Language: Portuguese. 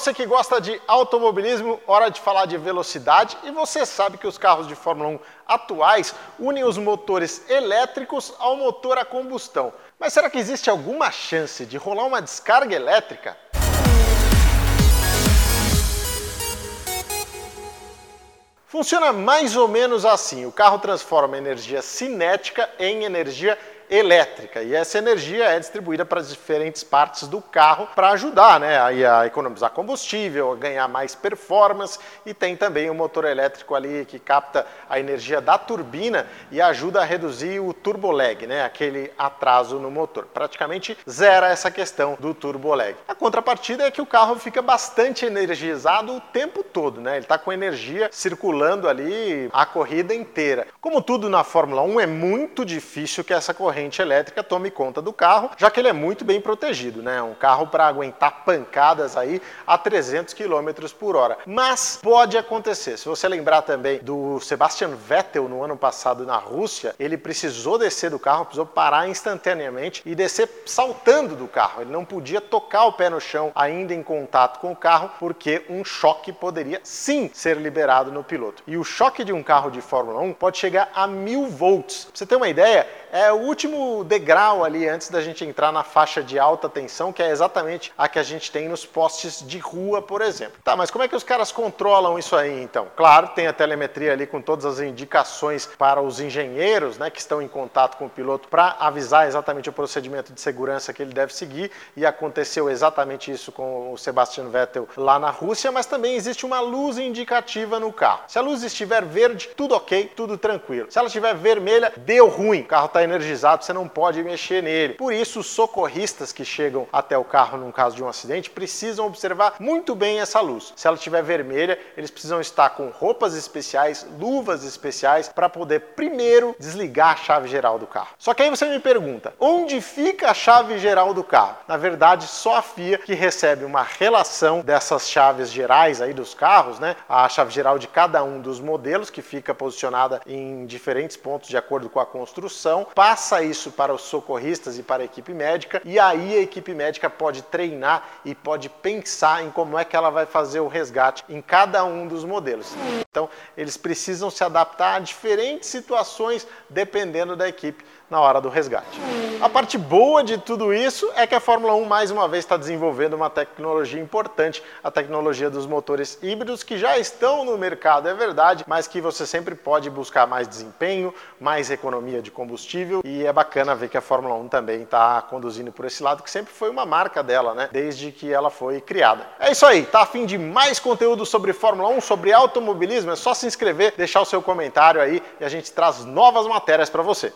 você que gosta de automobilismo, hora de falar de velocidade e você sabe que os carros de Fórmula 1 atuais unem os motores elétricos ao motor a combustão. Mas será que existe alguma chance de rolar uma descarga elétrica? Funciona mais ou menos assim: o carro transforma energia cinética em energia e essa energia é distribuída para as diferentes partes do carro para ajudar né, a, economizar combustível, a ganhar mais performance e tem também o motor elétrico ali que capta a energia da turbina e ajuda a reduzir o turbo lag, né, aquele atraso no motor. Praticamente zera essa questão do turbo lag. A contrapartida é que o carro fica bastante energizado o tempo todo, né? Ele está com energia circulando ali a corrida inteira. Como tudo na Fórmula 1 é muito difícil que essa corrente corrente elétrica tome conta do carro, já que ele é muito bem protegido, né? Um carro para aguentar pancadas aí a 300 km por hora. Mas pode acontecer. Se você lembrar também do Sebastian Vettel no ano passado na Rússia, ele precisou descer do carro, precisou parar instantaneamente e descer saltando do carro. Ele não podia tocar o pé no chão ainda em contato com o carro, porque um choque poderia sim ser liberado no piloto. E o choque de um carro de Fórmula 1 pode chegar a mil volts. Pra você ter uma ideia, é o último degrau ali antes da gente entrar na faixa de alta tensão, que é exatamente a que a gente tem nos postes de rua, por exemplo. Tá, mas como é que os caras controlam isso aí então? Claro, tem a telemetria ali com todas as indicações para os engenheiros, né, que estão em contato com o piloto para avisar exatamente o procedimento de segurança que ele deve seguir e aconteceu exatamente isso com o Sebastian Vettel lá na Rússia, mas também existe uma luz indicativa no carro. Se a luz estiver verde, tudo ok, tudo tranquilo. Se ela estiver vermelha, deu ruim. O carro está energizado, você não pode mexer nele. Por isso, os socorristas que chegam até o carro num caso de um acidente precisam observar muito bem essa luz. Se ela estiver vermelha, eles precisam estar com roupas especiais, luvas especiais para poder primeiro desligar a chave geral do carro. Só que aí você me pergunta, onde fica a chave geral do carro? Na verdade, só a FIA que recebe uma relação dessas chaves gerais aí dos carros, né? A chave geral de cada um dos modelos que fica posicionada em diferentes pontos de acordo com a construção passa isso para os socorristas e para a equipe médica, e aí a equipe médica pode treinar e pode pensar em como é que ela vai fazer o resgate em cada um dos modelos. Então, eles precisam se adaptar a diferentes situações dependendo da equipe na hora do resgate. A parte boa de tudo isso é que a Fórmula 1 mais uma vez está desenvolvendo uma tecnologia importante, a tecnologia dos motores híbridos que já estão no mercado, é verdade, mas que você sempre pode buscar mais desempenho, mais economia de combustível e é bacana ver que a Fórmula 1 também está conduzindo por esse lado, que sempre foi uma marca dela, né? Desde que ela foi criada. É isso aí, tá afim de mais conteúdo sobre Fórmula 1, sobre automobilismo? É só se inscrever, deixar o seu comentário aí e a gente traz novas matérias para você.